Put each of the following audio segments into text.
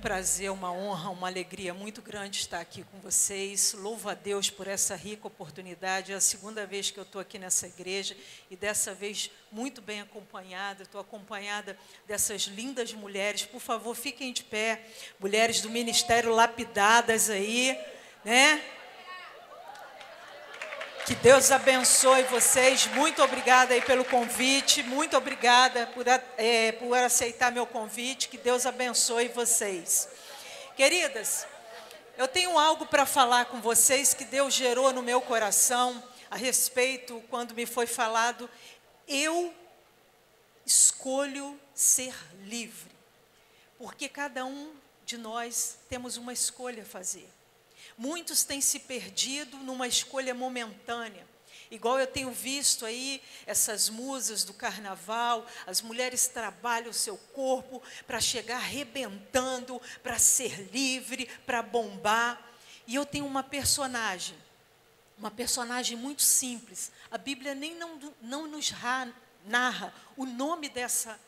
prazer, uma honra, uma alegria muito grande estar aqui com vocês. Louvo a Deus por essa rica oportunidade. É a segunda vez que eu estou aqui nessa igreja e dessa vez muito bem acompanhada. Estou acompanhada dessas lindas mulheres. Por favor, fiquem de pé. Mulheres do Ministério lapidadas aí, né? Que Deus abençoe vocês. Muito obrigada aí pelo convite. Muito obrigada por, é, por aceitar meu convite. Que Deus abençoe vocês. Queridas, eu tenho algo para falar com vocês que Deus gerou no meu coração a respeito quando me foi falado. Eu escolho ser livre. Porque cada um de nós temos uma escolha a fazer. Muitos têm se perdido numa escolha momentânea. Igual eu tenho visto aí essas musas do carnaval, as mulheres trabalham o seu corpo para chegar arrebentando, para ser livre, para bombar. E eu tenho uma personagem, uma personagem muito simples. A Bíblia nem não, não nos narra o nome dessa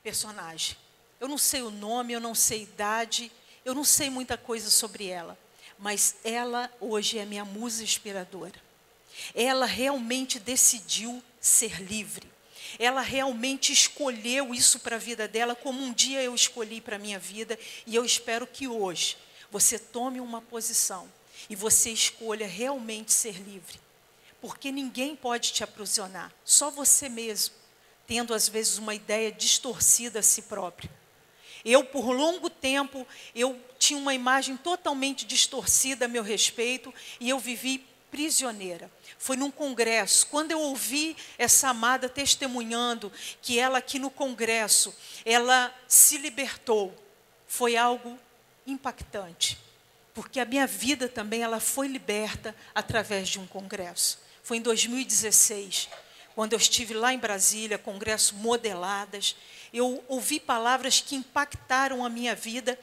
personagem. Eu não sei o nome, eu não sei a idade, eu não sei muita coisa sobre ela mas ela hoje é minha musa inspiradora. Ela realmente decidiu ser livre. Ela realmente escolheu isso para a vida dela, como um dia eu escolhi para a minha vida, e eu espero que hoje você tome uma posição e você escolha realmente ser livre. Porque ninguém pode te aprisionar, só você mesmo, tendo às vezes uma ideia distorcida a si próprio. Eu, por longo tempo, eu tinha uma imagem totalmente distorcida a meu respeito e eu vivi prisioneira. Foi num congresso, quando eu ouvi essa amada testemunhando que ela aqui no congresso, ela se libertou. Foi algo impactante, porque a minha vida também ela foi liberta através de um congresso. Foi em 2016, quando eu estive lá em Brasília, congresso Modeladas, eu ouvi palavras que impactaram a minha vida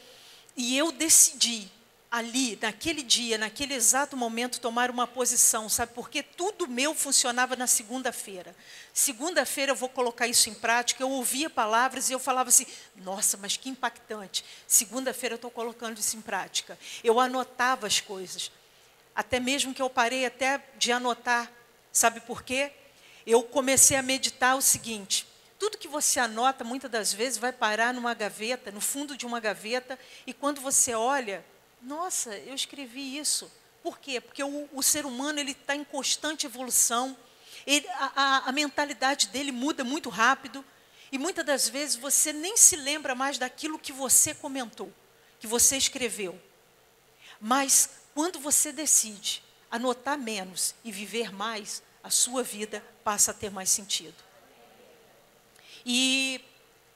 e eu decidi ali, naquele dia, naquele exato momento, tomar uma posição, sabe? Porque tudo meu funcionava na segunda-feira. Segunda-feira eu vou colocar isso em prática. Eu ouvia palavras e eu falava assim: nossa, mas que impactante. Segunda-feira eu estou colocando isso em prática. Eu anotava as coisas. Até mesmo que eu parei até de anotar. Sabe por quê? Eu comecei a meditar o seguinte: tudo que você anota, muitas das vezes, vai parar numa gaveta, no fundo de uma gaveta, e quando você olha, nossa, eu escrevi isso. Por quê? Porque o, o ser humano ele está em constante evolução, ele, a, a, a mentalidade dele muda muito rápido, e muitas das vezes você nem se lembra mais daquilo que você comentou, que você escreveu. Mas quando você decide anotar menos e viver mais, a sua vida passa a ter mais sentido. E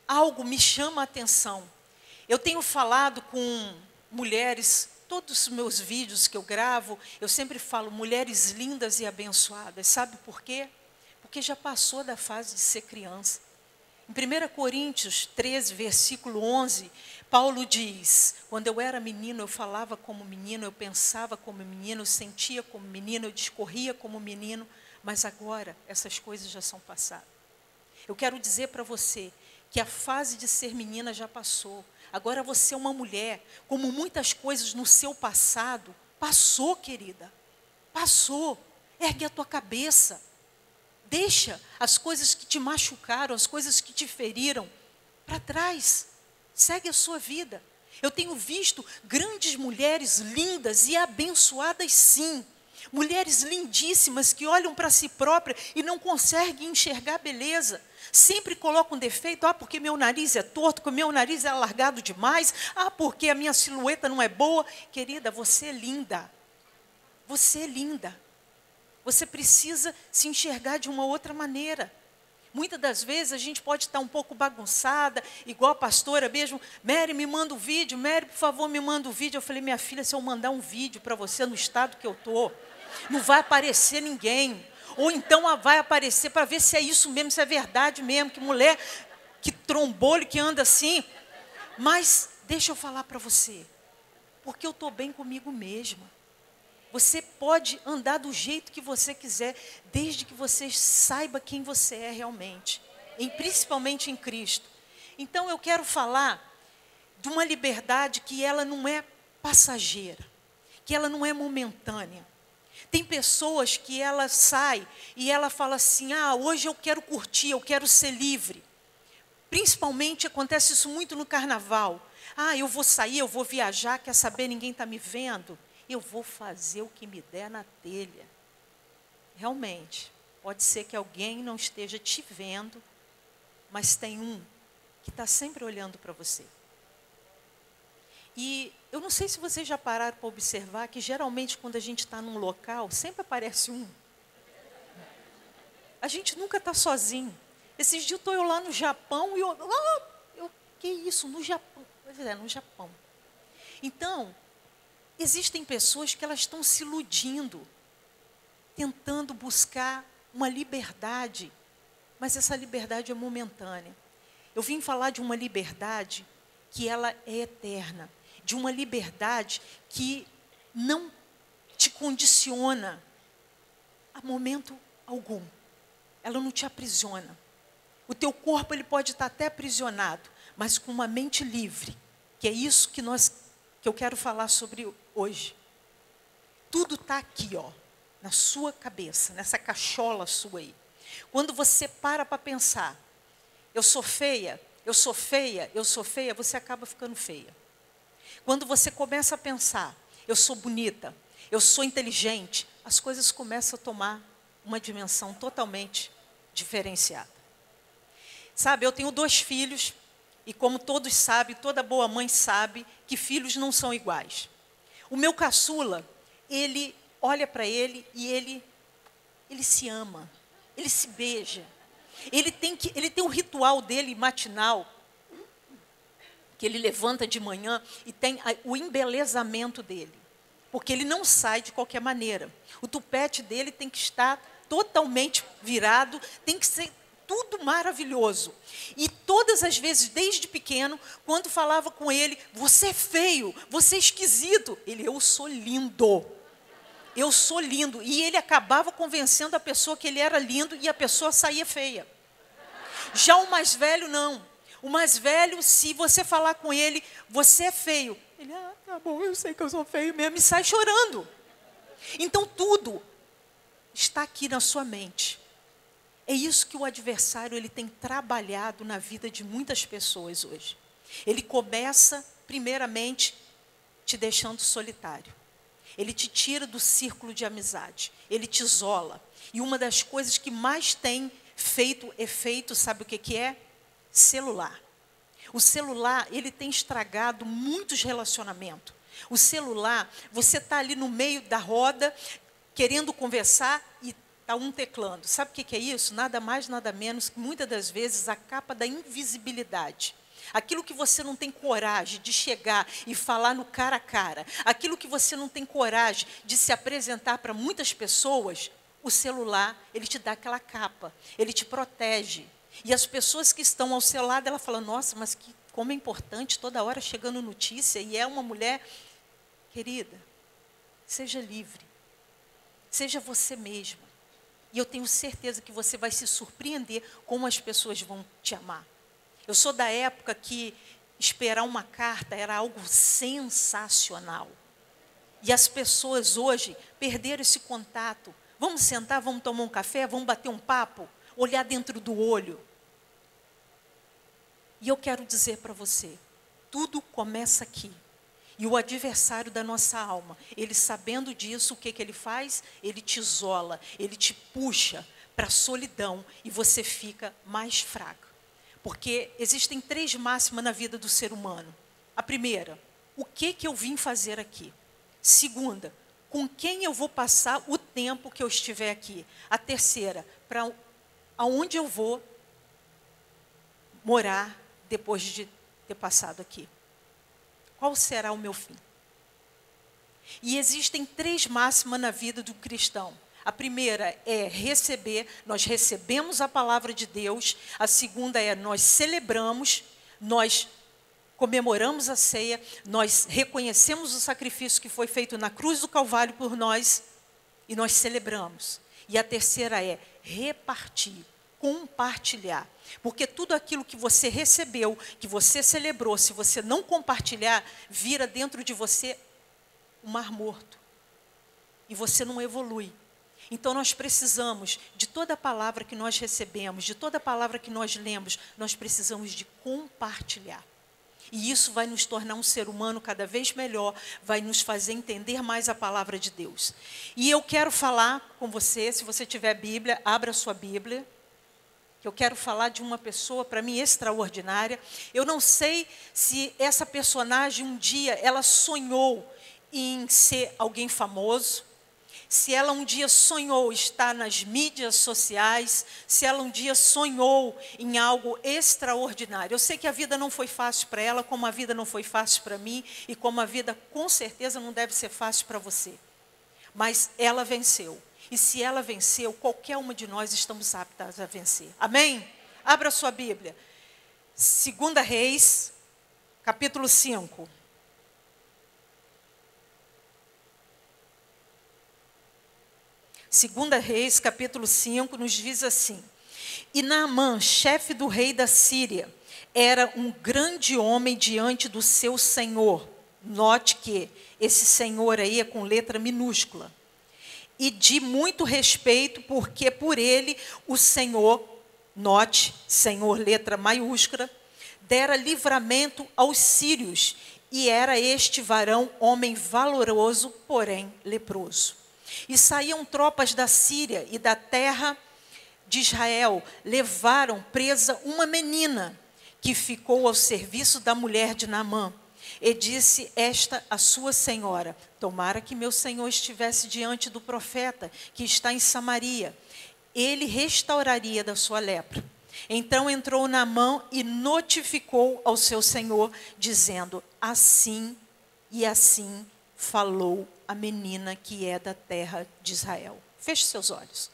algo me chama a atenção. Eu tenho falado com mulheres, todos os meus vídeos que eu gravo, eu sempre falo mulheres lindas e abençoadas. Sabe por quê? Porque já passou da fase de ser criança. Em 1 Coríntios 13, versículo 11, Paulo diz: Quando eu era menino, eu falava como menino, eu pensava como menino, eu sentia como menino, eu discorria como menino, mas agora essas coisas já são passadas. Eu quero dizer para você que a fase de ser menina já passou. Agora você é uma mulher, como muitas coisas no seu passado, passou, querida. Passou. Ergue a tua cabeça. Deixa as coisas que te machucaram, as coisas que te feriram para trás. Segue a sua vida. Eu tenho visto grandes mulheres lindas e abençoadas, sim. Mulheres lindíssimas que olham para si própria e não conseguem enxergar beleza. Sempre colocam um defeito, ah, porque meu nariz é torto, porque meu nariz é alargado demais, ah, porque a minha silhueta não é boa. Querida, você é linda. Você é linda. Você precisa se enxergar de uma outra maneira. Muitas das vezes a gente pode estar um pouco bagunçada, igual a pastora mesmo. Mary, me manda o um vídeo. Mary, por favor, me manda o um vídeo. Eu falei, minha filha, se eu mandar um vídeo para você no estado que eu estou, não vai aparecer ninguém. Ou então vai aparecer para ver se é isso mesmo, se é verdade mesmo, que mulher, que trombolho que anda assim. Mas deixa eu falar para você, porque eu estou bem comigo mesma. Você pode andar do jeito que você quiser, desde que você saiba quem você é realmente, em, principalmente em Cristo. Então eu quero falar de uma liberdade que ela não é passageira, que ela não é momentânea. Tem pessoas que ela sai e ela fala assim: "Ah, hoje eu quero curtir, eu quero ser livre". Principalmente acontece isso muito no carnaval. Ah, eu vou sair, eu vou viajar, quer saber, ninguém está me vendo. Eu vou fazer o que me der na telha. Realmente, pode ser que alguém não esteja te vendo, mas tem um que está sempre olhando para você. E eu não sei se vocês já pararam para observar que geralmente quando a gente está num local, sempre aparece um. A gente nunca está sozinho. Esses dias estou eu lá no Japão e eu, oh, eu, que isso, no Japão? Pois é, no Japão. Então, existem pessoas que elas estão se iludindo, tentando buscar uma liberdade, mas essa liberdade é momentânea. Eu vim falar de uma liberdade que ela é eterna, de uma liberdade que não te condiciona a momento algum. Ela não te aprisiona. O teu corpo ele pode estar até aprisionado, mas com uma mente livre, que é isso que nós que eu quero falar sobre hoje. Tudo está aqui, ó, na sua cabeça, nessa cachola sua aí. Quando você para para pensar, eu sou feia, eu sou feia, eu sou feia, você acaba ficando feia. Quando você começa a pensar, eu sou bonita, eu sou inteligente, as coisas começam a tomar uma dimensão totalmente diferenciada. Sabe, eu tenho dois filhos, e como todos sabem, toda boa mãe sabe, que filhos não são iguais. O meu caçula, ele olha para ele e ele, ele se ama, ele se beija. Ele tem, que, ele tem um ritual dele matinal, que ele levanta de manhã e tem o embelezamento dele. Porque ele não sai de qualquer maneira. O tupete dele tem que estar totalmente virado, tem que ser tudo maravilhoso. E todas as vezes, desde pequeno, quando falava com ele, você é feio, você é esquisito, ele, eu sou lindo. Eu sou lindo. E ele acabava convencendo a pessoa que ele era lindo e a pessoa saía feia. Já o mais velho, não. O mais velho, se você falar com ele, você é feio. Ele, ah, tá bom, eu sei que eu sou feio mesmo, e sai chorando. Então tudo está aqui na sua mente. É isso que o adversário ele tem trabalhado na vida de muitas pessoas hoje. Ele começa, primeiramente, te deixando solitário. Ele te tira do círculo de amizade. Ele te isola. E uma das coisas que mais tem feito efeito, sabe o que, que é? Celular. O celular, ele tem estragado muitos relacionamentos. O celular, você está ali no meio da roda, querendo conversar e está um teclando. Sabe o que, que é isso? Nada mais, nada menos que muitas das vezes a capa da invisibilidade. Aquilo que você não tem coragem de chegar e falar no cara a cara, aquilo que você não tem coragem de se apresentar para muitas pessoas, o celular, ele te dá aquela capa, ele te protege. E as pessoas que estão ao seu lado, ela fala: "Nossa, mas que como é importante toda hora chegando notícia e é uma mulher querida. Seja livre. Seja você mesma. E eu tenho certeza que você vai se surpreender como as pessoas vão te amar. Eu sou da época que esperar uma carta era algo sensacional. E as pessoas hoje perderam esse contato. Vamos sentar, vamos tomar um café, vamos bater um papo, olhar dentro do olho. E eu quero dizer para você: tudo começa aqui. E o adversário da nossa alma, ele sabendo disso, o que, que ele faz? Ele te isola, ele te puxa para a solidão e você fica mais fraco. Porque existem três máximas na vida do ser humano. A primeira, o que, que eu vim fazer aqui? Segunda, com quem eu vou passar o tempo que eu estiver aqui? A terceira, para aonde eu vou morar depois de ter passado aqui? Qual será o meu fim? E existem três máximas na vida do cristão. A primeira é receber, nós recebemos a palavra de Deus. A segunda é nós celebramos, nós comemoramos a ceia, nós reconhecemos o sacrifício que foi feito na cruz do Calvário por nós e nós celebramos. E a terceira é repartir compartilhar. Porque tudo aquilo que você recebeu, que você celebrou, se você não compartilhar, vira dentro de você um mar morto. E você não evolui. Então nós precisamos de toda a palavra que nós recebemos, de toda a palavra que nós lemos, nós precisamos de compartilhar. E isso vai nos tornar um ser humano cada vez melhor, vai nos fazer entender mais a palavra de Deus. E eu quero falar com você, se você tiver Bíblia, abra sua Bíblia. Que eu quero falar de uma pessoa para mim extraordinária. Eu não sei se essa personagem um dia ela sonhou em ser alguém famoso se ela um dia sonhou estar nas mídias sociais, se ela um dia sonhou em algo extraordinário. Eu sei que a vida não foi fácil para ela, como a vida não foi fácil para mim e como a vida com certeza não deve ser fácil para você. Mas ela venceu. E se ela venceu, qualquer uma de nós estamos aptas a vencer. Amém? Abra sua Bíblia. Segunda Reis, capítulo 5. Segunda Reis, capítulo 5, nos diz assim: E Naamã, chefe do rei da Síria, era um grande homem diante do seu senhor. Note que esse senhor aí é com letra minúscula. E de muito respeito, porque por ele o Senhor, note, Senhor, letra maiúscula, dera livramento aos sírios, e era este varão homem valoroso, porém leproso. E saíam tropas da Síria e da terra de Israel, levaram presa uma menina que ficou ao serviço da mulher de Naamã. E disse esta a sua senhora: Tomara que meu senhor estivesse diante do profeta que está em Samaria. Ele restauraria da sua lepra. Então entrou Naamã e notificou ao seu senhor, dizendo: Assim e assim falou a menina que é da terra de Israel. Feche seus olhos.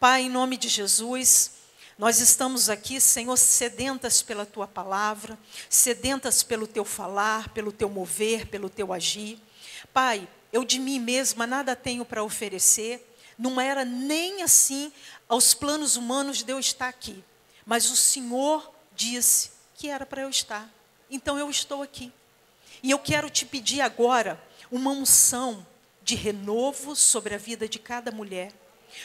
Pai, em nome de Jesus, nós estamos aqui, Senhor, sedentas pela tua palavra, sedentas pelo teu falar, pelo teu mover, pelo teu agir. Pai, eu de mim mesma nada tenho para oferecer, não era nem assim aos planos humanos de eu estar aqui, mas o Senhor disse que era para eu estar. Então eu estou aqui. E eu quero te pedir agora uma unção de renovo sobre a vida de cada mulher.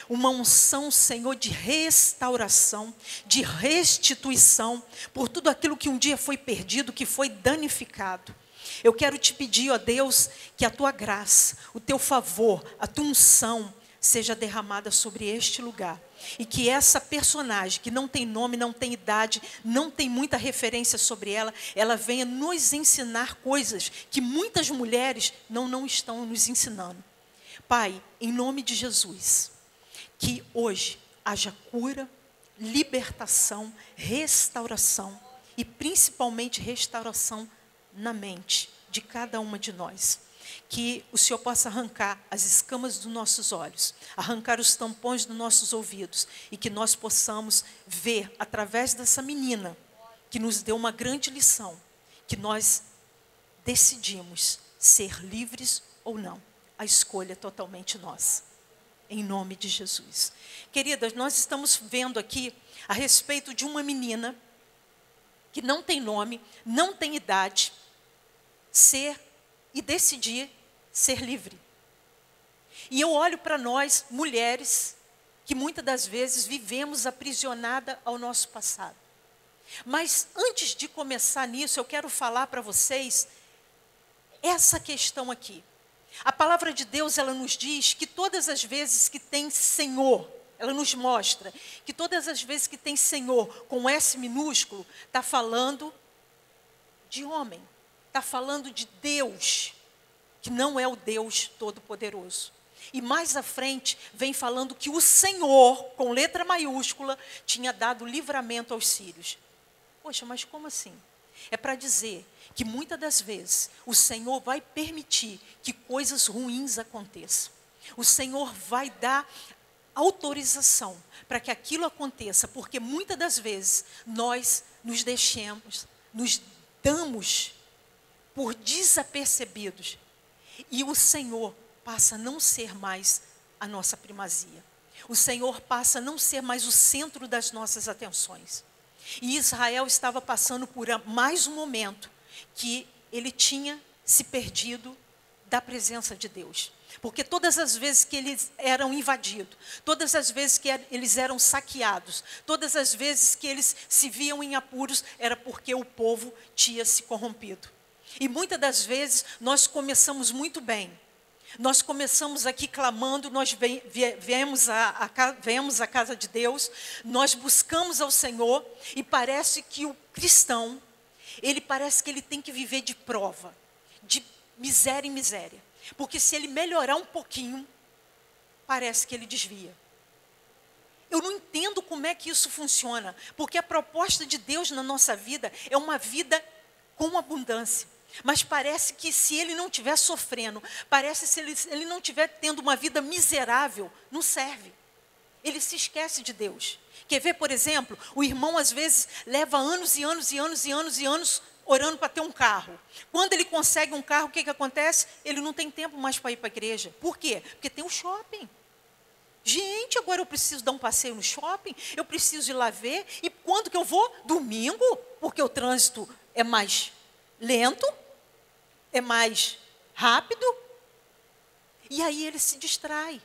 Uma unção, Senhor, de restauração, de restituição por tudo aquilo que um dia foi perdido, que foi danificado. Eu quero te pedir, ó Deus, que a tua graça, o teu favor, a tua unção seja derramada sobre este lugar. E que essa personagem, que não tem nome, não tem idade, não tem muita referência sobre ela, ela venha nos ensinar coisas que muitas mulheres não, não estão nos ensinando. Pai, em nome de Jesus, que hoje haja cura, libertação, restauração e principalmente restauração na mente de cada uma de nós que o Senhor possa arrancar as escamas dos nossos olhos, arrancar os tampões dos nossos ouvidos e que nós possamos ver através dessa menina que nos deu uma grande lição, que nós decidimos ser livres ou não. A escolha é totalmente nossa. Em nome de Jesus. Queridas, nós estamos vendo aqui a respeito de uma menina que não tem nome, não tem idade, ser e decidir ser livre. E eu olho para nós, mulheres, que muitas das vezes vivemos aprisionada ao nosso passado. Mas antes de começar nisso, eu quero falar para vocês essa questão aqui. A palavra de Deus, ela nos diz que todas as vezes que tem Senhor, ela nos mostra que todas as vezes que tem Senhor com S minúsculo, está falando de homem, está falando de Deus que não é o Deus Todo-Poderoso. E mais à frente vem falando que o Senhor, com letra maiúscula, tinha dado livramento aos sírios. Poxa, mas como assim? É para dizer que muitas das vezes o Senhor vai permitir que coisas ruins aconteçam. O Senhor vai dar autorização para que aquilo aconteça, porque muitas das vezes nós nos deixemos, nos damos por desapercebidos e o Senhor passa a não ser mais a nossa primazia. o Senhor passa a não ser mais o centro das nossas atenções. E Israel estava passando por mais um momento que ele tinha se perdido da presença de Deus. Porque todas as vezes que eles eram invadidos, todas as vezes que eles eram saqueados, todas as vezes que eles se viam em apuros, era porque o povo tinha se corrompido. E muitas das vezes nós começamos muito bem. Nós começamos aqui clamando, nós viemos a, viemos casa de Deus, nós buscamos ao Senhor e parece que o cristão, ele parece que ele tem que viver de prova, de miséria em miséria. Porque se ele melhorar um pouquinho, parece que ele desvia. Eu não entendo como é que isso funciona, porque a proposta de Deus na nossa vida é uma vida com abundância. Mas parece que se ele não estiver sofrendo, parece se ele, ele não estiver tendo uma vida miserável, não serve. Ele se esquece de Deus. Quer ver, por exemplo, o irmão às vezes leva anos e anos e anos e anos e anos orando para ter um carro. Quando ele consegue um carro, o que, que acontece? Ele não tem tempo mais para ir para a igreja. Por quê? Porque tem um shopping. Gente, agora eu preciso dar um passeio no shopping, eu preciso ir lá ver. E quando que eu vou? Domingo, porque o trânsito é mais lento, é mais rápido. E aí ele se distrai.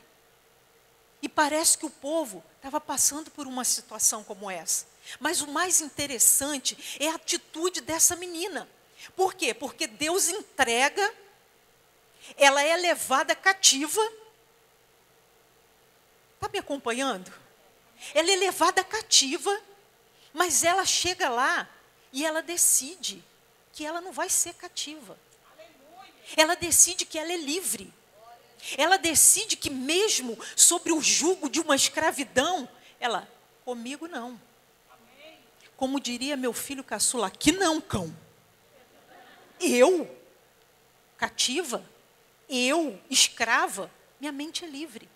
E parece que o povo estava passando por uma situação como essa. Mas o mais interessante é a atitude dessa menina. Por quê? Porque Deus entrega, ela é levada cativa. Está me acompanhando? Ela é levada cativa, mas ela chega lá e ela decide que ela não vai ser cativa. Ela decide que ela é livre. Ela decide que, mesmo sobre o jugo de uma escravidão, ela, comigo não. Como diria meu filho caçula, aqui não, cão. Eu, cativa, eu, escrava, minha mente é livre.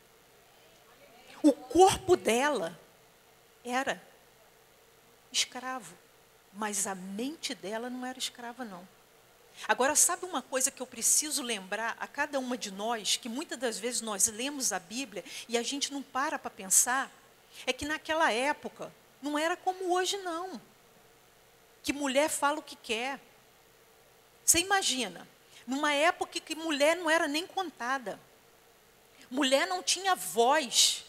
O corpo dela era escravo, mas a mente dela não era escrava, não. Agora, sabe uma coisa que eu preciso lembrar a cada uma de nós, que muitas das vezes nós lemos a Bíblia e a gente não para para pensar? É que naquela época, não era como hoje, não. Que mulher fala o que quer. Você imagina, numa época que mulher não era nem contada. Mulher não tinha voz.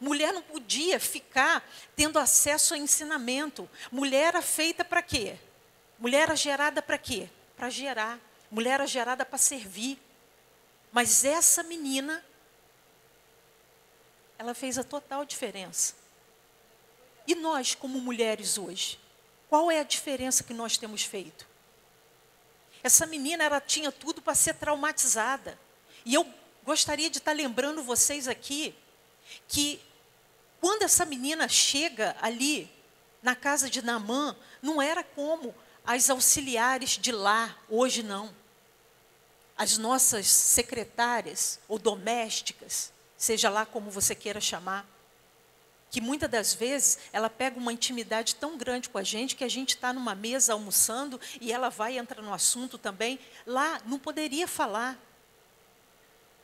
Mulher não podia ficar tendo acesso a ensinamento. Mulher era feita para quê? Mulher era gerada para quê? Para gerar. Mulher era gerada para servir. Mas essa menina, ela fez a total diferença. E nós, como mulheres hoje, qual é a diferença que nós temos feito? Essa menina, ela tinha tudo para ser traumatizada. E eu gostaria de estar lembrando vocês aqui que quando essa menina chega ali na casa de Namã, não era como as auxiliares de lá, hoje não. As nossas secretárias ou domésticas, seja lá como você queira chamar, que muitas das vezes ela pega uma intimidade tão grande com a gente que a gente está numa mesa almoçando e ela vai entrar no assunto também. Lá não poderia falar.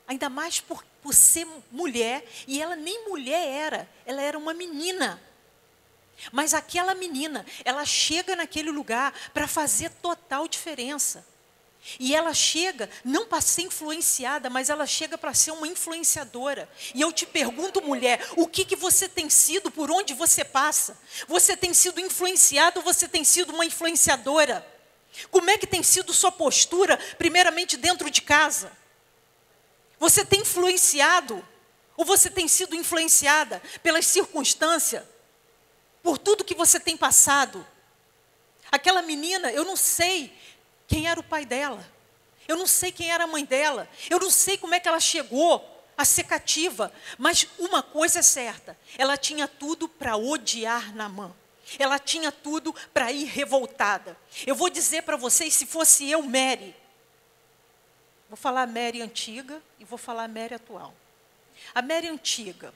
Ainda mais por, por ser mulher, e ela nem mulher era, ela era uma menina. Mas aquela menina, ela chega naquele lugar para fazer total diferença. E ela chega não para ser influenciada, mas ela chega para ser uma influenciadora. E eu te pergunto, mulher, o que, que você tem sido, por onde você passa? Você tem sido influenciada ou você tem sido uma influenciadora? Como é que tem sido sua postura, primeiramente dentro de casa? Você tem influenciado ou você tem sido influenciada pelas circunstâncias, por tudo que você tem passado? Aquela menina, eu não sei quem era o pai dela. Eu não sei quem era a mãe dela. Eu não sei como é que ela chegou a ser cativa. Mas uma coisa é certa: ela tinha tudo para odiar Namã. Ela tinha tudo para ir revoltada. Eu vou dizer para vocês, se fosse eu, Mary, vou falar Mary antiga e vou falar Mary atual. A Mary antiga,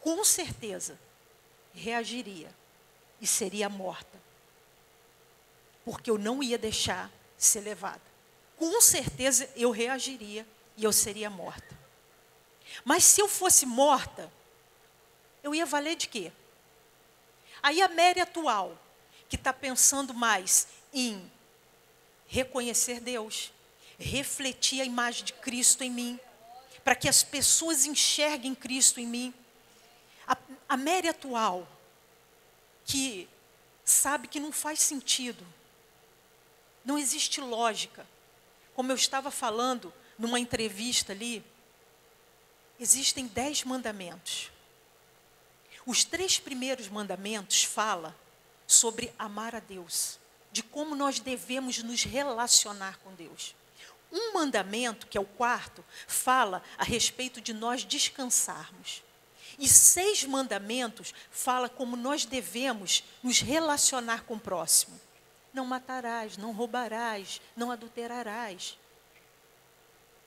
com certeza, reagiria e seria morta. Porque eu não ia deixar ser levada. Com certeza eu reagiria e eu seria morta. Mas se eu fosse morta, eu ia valer de quê? Aí a Mary atual, que está pensando mais em reconhecer Deus, refletir a imagem de Cristo em mim, para que as pessoas enxerguem Cristo em mim. A, a Mary atual, que sabe que não faz sentido, não existe lógica. Como eu estava falando numa entrevista ali, existem dez mandamentos. Os três primeiros mandamentos falam sobre amar a Deus, de como nós devemos nos relacionar com Deus. Um mandamento, que é o quarto, fala a respeito de nós descansarmos. E seis mandamentos fala como nós devemos nos relacionar com o próximo. Não matarás, não roubarás, não adulterarás.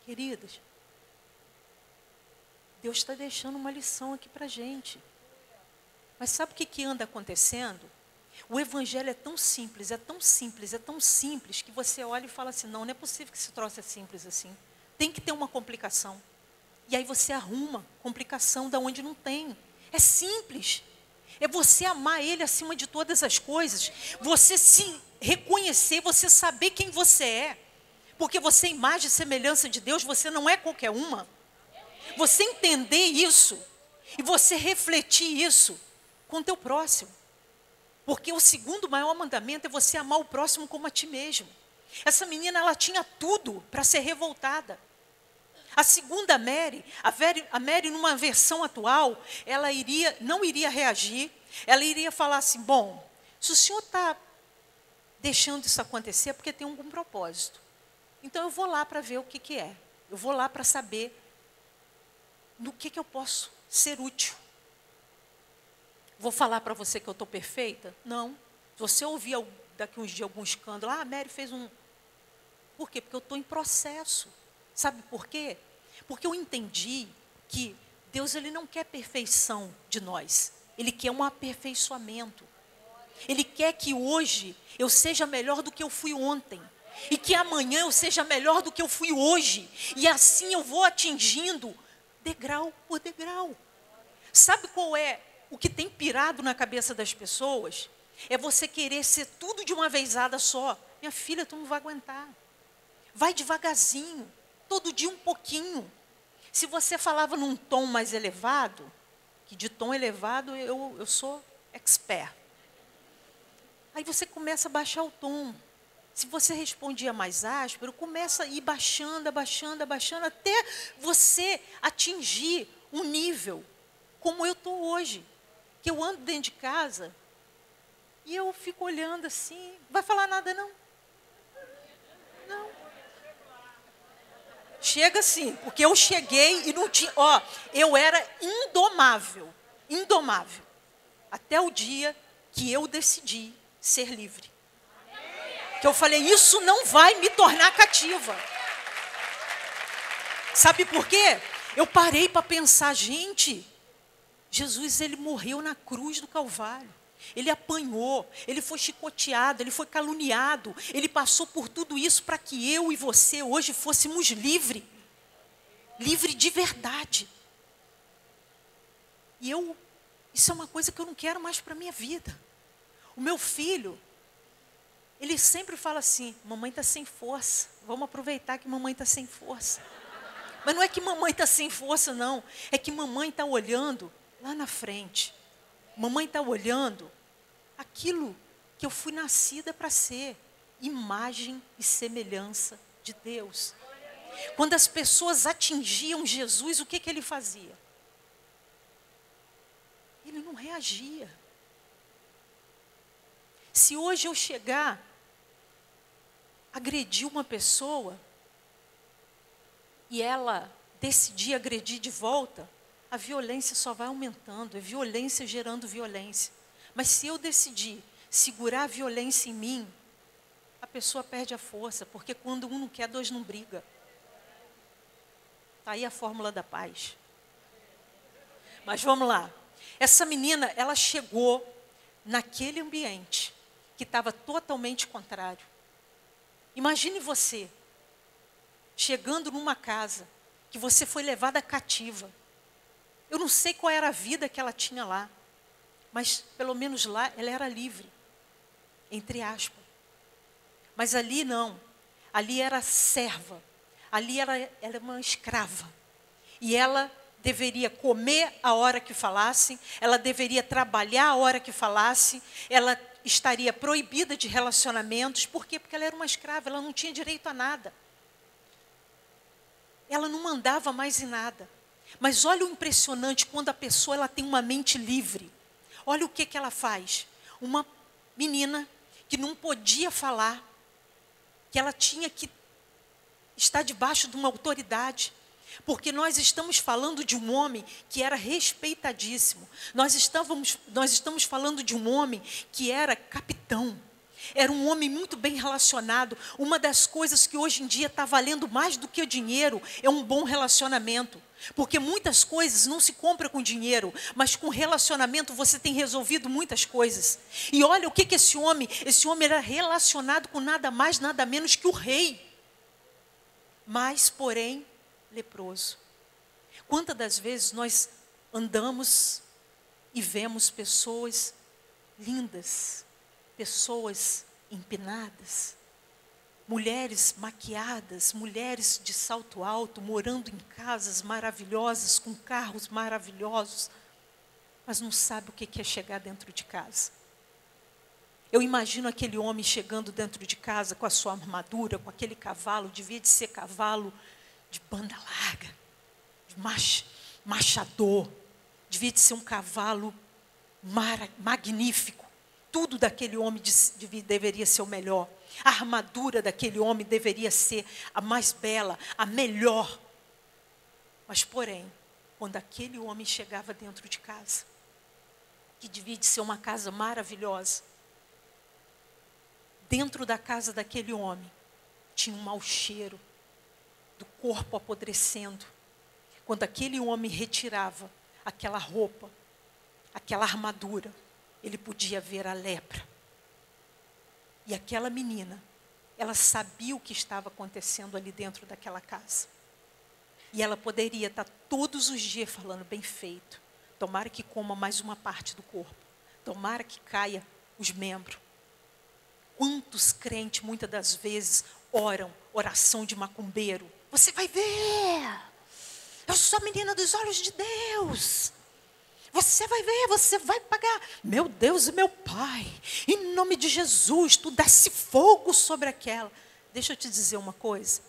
Queridas, Deus está deixando uma lição aqui para a gente. Mas sabe o que, que anda acontecendo? O evangelho é tão simples, é tão simples, é tão simples, que você olha e fala assim: não, não é possível que esse troço é simples assim. Tem que ter uma complicação. E aí você arruma complicação da onde não tem. É simples. É você amar Ele acima de todas as coisas. Você se reconhecer, você saber quem você é. Porque você é imagem e semelhança de Deus, você não é qualquer uma. Você entender isso e você refletir isso com o teu próximo. Porque o segundo maior mandamento é você amar o próximo como a ti mesmo. Essa menina, ela tinha tudo para ser revoltada. A segunda Mary, a Mary, a Mary numa versão atual, ela iria, não iria reagir, ela iria falar assim: bom, se o senhor está deixando isso acontecer, é porque tem algum propósito. Então eu vou lá para ver o que, que é. Eu vou lá para saber no que, que eu posso ser útil. Vou falar para você que eu estou perfeita? Não. Você ouvir daqui uns dias algum escândalo, ah, a Mary fez um. Por quê? Porque eu estou em processo. Sabe por quê? Porque eu entendi que Deus ele não quer perfeição de nós. Ele quer um aperfeiçoamento. Ele quer que hoje eu seja melhor do que eu fui ontem. E que amanhã eu seja melhor do que eu fui hoje. E assim eu vou atingindo degrau por degrau. Sabe qual é o que tem pirado na cabeça das pessoas é você querer ser tudo de uma vezada só. Minha filha, tu não vai aguentar. Vai devagarzinho, todo dia um pouquinho. Se você falava num tom mais elevado, que de tom elevado eu, eu sou expert. Aí você começa a baixar o tom. Se você respondia mais áspero, começa a ir baixando, abaixando, abaixando, até você atingir um nível como eu estou hoje que eu ando dentro de casa e eu fico olhando assim, vai falar nada não? Não. Chega assim, porque eu cheguei e não tinha, ó, eu era indomável, indomável, até o dia que eu decidi ser livre. Que eu falei, isso não vai me tornar cativa. Sabe por quê? Eu parei para pensar, gente, Jesus ele morreu na cruz do Calvário. Ele apanhou, ele foi chicoteado, ele foi caluniado, ele passou por tudo isso para que eu e você hoje fôssemos livres. Livre de verdade. E eu, isso é uma coisa que eu não quero mais para a minha vida. O meu filho, ele sempre fala assim: mamãe está sem força, vamos aproveitar que mamãe está sem força. Mas não é que mamãe está sem força, não. É que mamãe está olhando lá na frente. Mamãe está olhando aquilo que eu fui nascida para ser imagem e semelhança de Deus. Quando as pessoas atingiam Jesus, o que, que ele fazia? Ele não reagia. Se hoje eu chegar, agredir uma pessoa, e ela decidir agredir de volta, a violência só vai aumentando, é violência gerando violência. Mas se eu decidir segurar a violência em mim, a pessoa perde a força, porque quando um não quer, dois não briga. Está aí a fórmula da paz. Mas vamos lá. Essa menina, ela chegou naquele ambiente que estava totalmente contrário. Imagine você chegando numa casa que você foi levada cativa Eu não sei qual era a vida que ela tinha lá, mas pelo menos lá ela era livre, entre aspas. Mas ali não, ali era serva, ali era, era uma escrava. E ela deveria comer a hora que falasse, ela deveria trabalhar a hora que falasse, ela estaria proibida de relacionamentos, por quê? Porque ela era uma escrava, ela não tinha direito a nada. Ela não mandava mais em nada. Mas olha o impressionante quando a pessoa ela tem uma mente livre. Olha o que, que ela faz. Uma menina que não podia falar, que ela tinha que estar debaixo de uma autoridade. Porque nós estamos falando de um homem que era respeitadíssimo. Nós, estávamos, nós estamos falando de um homem que era capitão. Era um homem muito bem relacionado. Uma das coisas que hoje em dia está valendo mais do que o dinheiro é um bom relacionamento. Porque muitas coisas não se compram com dinheiro, mas com relacionamento você tem resolvido muitas coisas. E olha o que, que esse homem, esse homem era relacionado com nada mais, nada menos que o rei. Mas, porém, leproso. Quantas das vezes nós andamos e vemos pessoas lindas, pessoas empinadas, mulheres maquiadas, mulheres de salto alto, morando em casas maravilhosas, com carros maravilhosos, mas não sabe o que é chegar dentro de casa. Eu imagino aquele homem chegando dentro de casa com a sua armadura, com aquele cavalo, devia de ser cavalo de banda larga, de mach, machador, devia de ser um cavalo magnífico. Tudo daquele homem de, de, deveria ser o melhor. A armadura daquele homem deveria ser a mais bela, a melhor. Mas, porém, quando aquele homem chegava dentro de casa, que devia de ser uma casa maravilhosa, dentro da casa daquele homem tinha um mau cheiro, do corpo apodrecendo. Quando aquele homem retirava aquela roupa, aquela armadura, ele podia ver a lepra. E aquela menina, ela sabia o que estava acontecendo ali dentro daquela casa. E ela poderia estar todos os dias falando, bem feito. Tomara que coma mais uma parte do corpo. Tomara que caia os membros. Quantos crentes, muitas das vezes, oram oração de macumbeiro, você vai ver. Eu sou a menina dos olhos de Deus. Você vai ver, você vai pagar. Meu Deus e meu Pai, em nome de Jesus, tu desce fogo sobre aquela. Deixa eu te dizer uma coisa.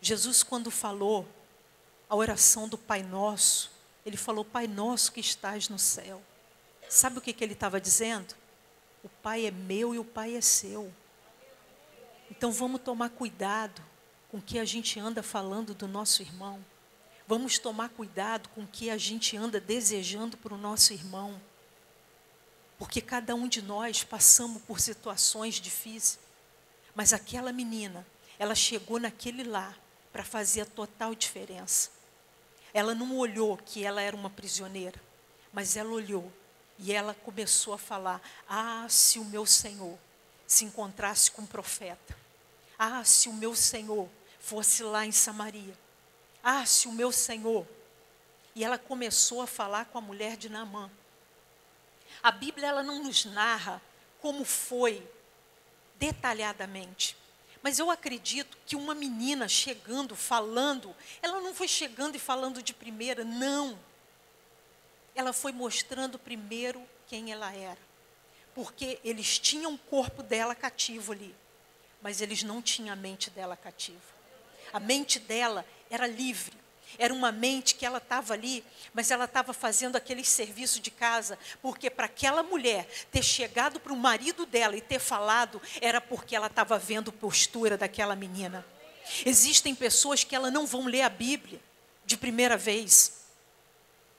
Jesus, quando falou a oração do Pai Nosso, ele falou: Pai Nosso que estás no céu. Sabe o que, que ele estava dizendo? O Pai é meu e o Pai é seu. Então vamos tomar cuidado com que a gente anda falando do nosso irmão. Vamos tomar cuidado com o que a gente anda desejando para o nosso irmão. Porque cada um de nós passamos por situações difíceis. Mas aquela menina, ela chegou naquele lar para fazer a total diferença. Ela não olhou que ela era uma prisioneira, mas ela olhou e ela começou a falar: Ah, se o meu Senhor se encontrasse com um profeta. Ah, se o meu Senhor fosse lá em Samaria. Se o meu Senhor. E ela começou a falar com a mulher de Naamã. A Bíblia ela não nos narra como foi detalhadamente. Mas eu acredito que uma menina chegando, falando, ela não foi chegando e falando de primeira, não. Ela foi mostrando primeiro quem ela era. Porque eles tinham o corpo dela cativo ali, mas eles não tinham a mente dela cativa. A mente dela era livre. Era uma mente que ela estava ali, mas ela estava fazendo aquele serviço de casa, porque para aquela mulher ter chegado para o marido dela e ter falado, era porque ela estava vendo postura daquela menina. Existem pessoas que ela não vão ler a Bíblia de primeira vez.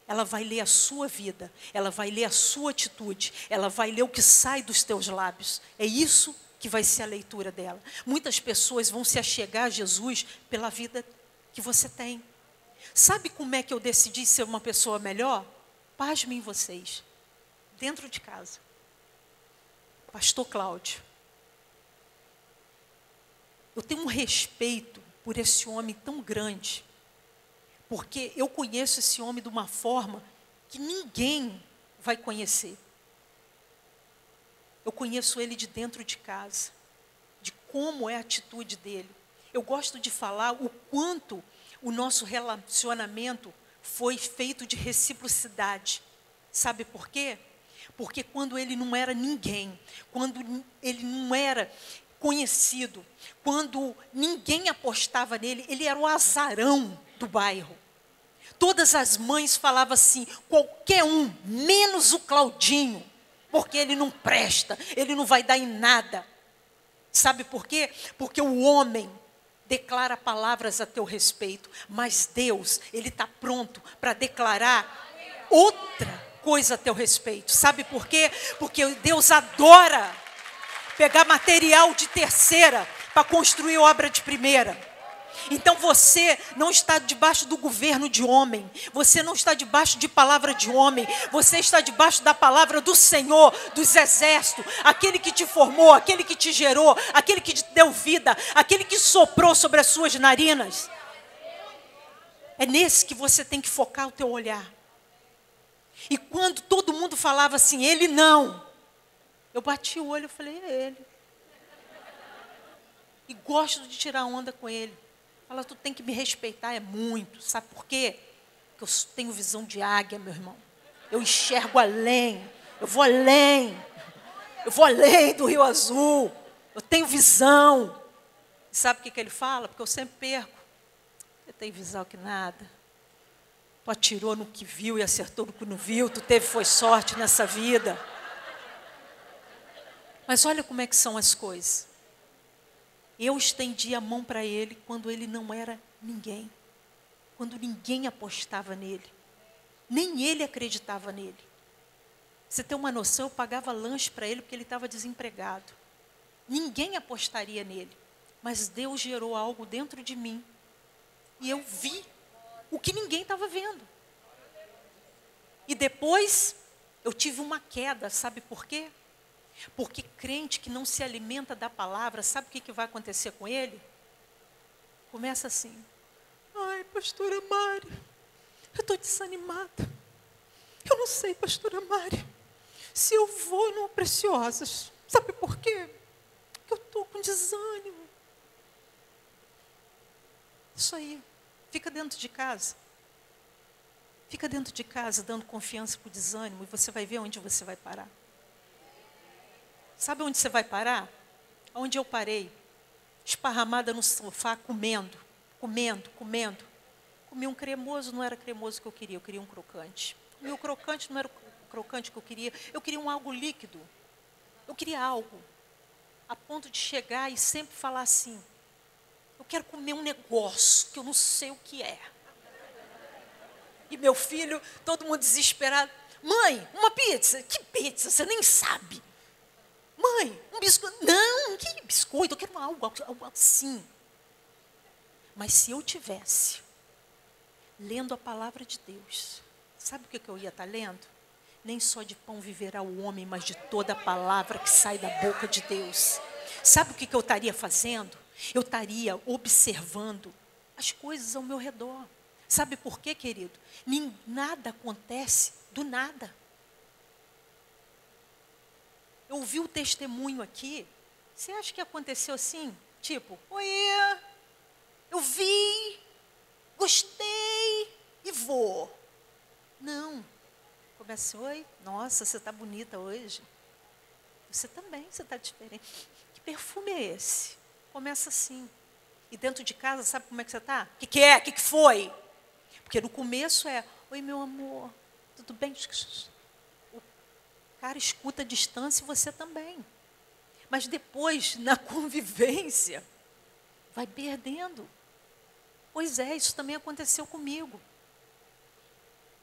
Ela vai ler a sua vida, ela vai ler a sua atitude, ela vai ler o que sai dos teus lábios. É isso que vai ser a leitura dela. Muitas pessoas vão se achegar a Jesus pela vida que você tem. Sabe como é que eu decidi ser uma pessoa melhor? Pasmem vocês, dentro de casa. Pastor Cláudio. Eu tenho um respeito por esse homem tão grande, Porque eu conheço esse homem de uma forma que ninguém vai conhecer. Eu conheço ele de dentro de casa, de como é a atitude dele. Eu gosto de falar o quanto o nosso relacionamento foi feito de reciprocidade. Sabe por quê? Porque quando ele não era ninguém, quando ele não era conhecido, quando ninguém apostava nele, ele era o azarão do bairro. Todas as mães falavam assim: qualquer um, menos o Claudinho, porque ele não presta, ele não vai dar em nada. Sabe por quê? Porque o homem declara palavras a teu respeito, mas Deus, Ele está pronto para declarar outra coisa a teu respeito. Sabe por quê? Porque Deus adora pegar material de terceira para construir obra de primeira. Então você não está debaixo do governo de homem, você não está debaixo de palavra de homem, você está debaixo da palavra do Senhor, dos exércitos, aquele que te formou, aquele que te gerou, aquele que te deu vida, aquele que soprou sobre as suas narinas. É nesse que você tem que focar o teu olhar. E quando todo mundo falava assim, ele não, eu bati o olho e falei, é ele. E gosto de tirar onda com ele. Fala, tu tem que me respeitar, é muito. Sabe por quê? Porque eu tenho visão de águia, meu irmão. Eu enxergo além. Eu vou além. Eu vou além do Rio Azul. Eu tenho visão. E sabe o que, que ele fala? Porque eu sempre perco. Você tem visão que nada. Tu atirou no que viu e acertou no que não viu. Tu teve foi sorte nessa vida. Mas olha como é que são as coisas. Eu estendi a mão para ele quando ele não era ninguém. Quando ninguém apostava nele. Nem ele acreditava nele. Você tem uma noção, eu pagava lanche para ele porque ele estava desempregado. Ninguém apostaria nele. Mas Deus gerou algo dentro de mim. E eu vi o que ninguém estava vendo. E depois eu tive uma queda, sabe por quê? Porque crente que não se alimenta da palavra, sabe o que, que vai acontecer com ele? Começa assim: Ai, pastora Mari, eu estou desanimada. Eu não sei, pastora Mari, se eu vou no Preciosas. Sabe por quê? Porque eu estou com desânimo. Isso aí. Fica dentro de casa. Fica dentro de casa dando confiança para o desânimo e você vai ver onde você vai parar. Sabe onde você vai parar? Onde eu parei. Esparramada no sofá, comendo, comendo, comendo. Comi um cremoso, não era cremoso que eu queria, eu queria um crocante. Comi o crocante, não era o crocante que eu queria, eu queria um algo líquido. Eu queria algo. A ponto de chegar e sempre falar assim: eu quero comer um negócio que eu não sei o que é. E meu filho, todo mundo desesperado. Mãe, uma pizza. Que pizza? Você nem sabe. Mãe, um biscoito. Não, que biscoito? Eu quero algo, algo assim. Mas se eu tivesse lendo a palavra de Deus, sabe o que eu ia estar lendo? Nem só de pão viverá o homem, mas de toda a palavra que sai da boca de Deus. Sabe o que eu estaria fazendo? Eu estaria observando as coisas ao meu redor. Sabe por quê, querido? Nada acontece do nada. Eu ouvi o testemunho aqui. Você acha que aconteceu assim? Tipo, oi, eu vi, gostei e vou. Não. Começa, oi, nossa, você está bonita hoje. Você também, você está diferente. Que perfume é esse? Começa assim. E dentro de casa, sabe como é que você está? O que, que é? O que, que foi? Porque no começo é, oi meu amor, tudo bem? Cara escuta a distância você também. Mas depois, na convivência, vai perdendo. Pois é, isso também aconteceu comigo.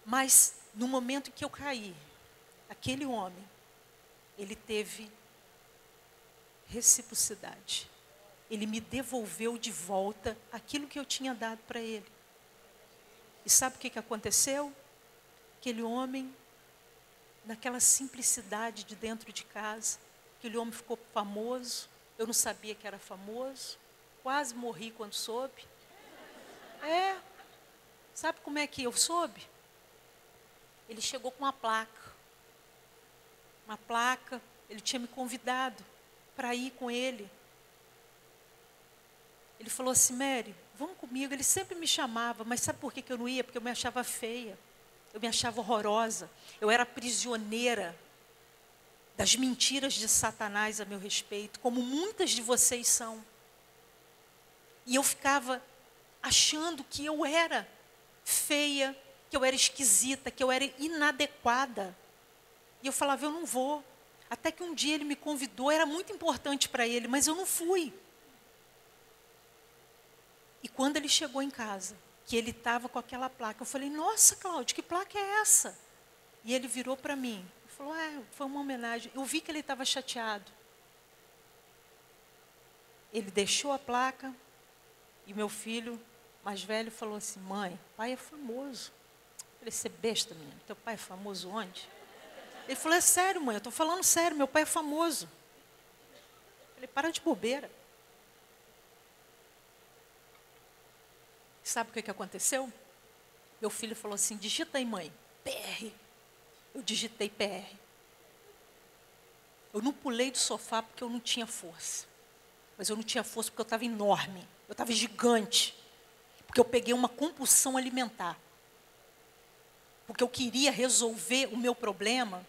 Mas no momento que eu caí, aquele homem, ele teve reciprocidade. Ele me devolveu de volta aquilo que eu tinha dado para ele. E sabe o que, que aconteceu? Aquele homem naquela simplicidade de dentro de casa. Aquele homem ficou famoso, eu não sabia que era famoso, quase morri quando soube. É, Sabe como é que eu soube? Ele chegou com uma placa. Uma placa, ele tinha me convidado para ir com ele. Ele falou assim, Mary, vamos comigo. Ele sempre me chamava, mas sabe por que, que eu não ia? Porque eu me achava feia. Eu me achava horrorosa. Eu era prisioneira das mentiras de Satanás a meu respeito, como muitas de vocês são. E eu ficava achando que eu era feia, que eu era esquisita, que eu era inadequada. E eu falava, eu não vou. Até que um dia ele me convidou, era muito importante para ele, mas eu não fui. E quando ele chegou em casa, que ele estava com aquela placa, eu falei, nossa, Cláudio, que placa é essa? E ele virou para mim e falou, é, foi uma homenagem. Eu vi que ele estava chateado. Ele deixou a placa e meu filho mais velho falou assim, mãe, pai é famoso. Eu falei, você é besta, menino, teu pai é famoso onde? Ele falou, é sério, mãe, eu estou falando sério, meu pai é famoso. Eu falei, para de bobeira. Sabe o que, que aconteceu? Meu filho falou assim: digita aí, mãe, PR. Eu digitei PR. Eu não pulei do sofá porque eu não tinha força. Mas eu não tinha força porque eu estava enorme. Eu estava gigante. Porque eu peguei uma compulsão alimentar. Porque eu queria resolver o meu problema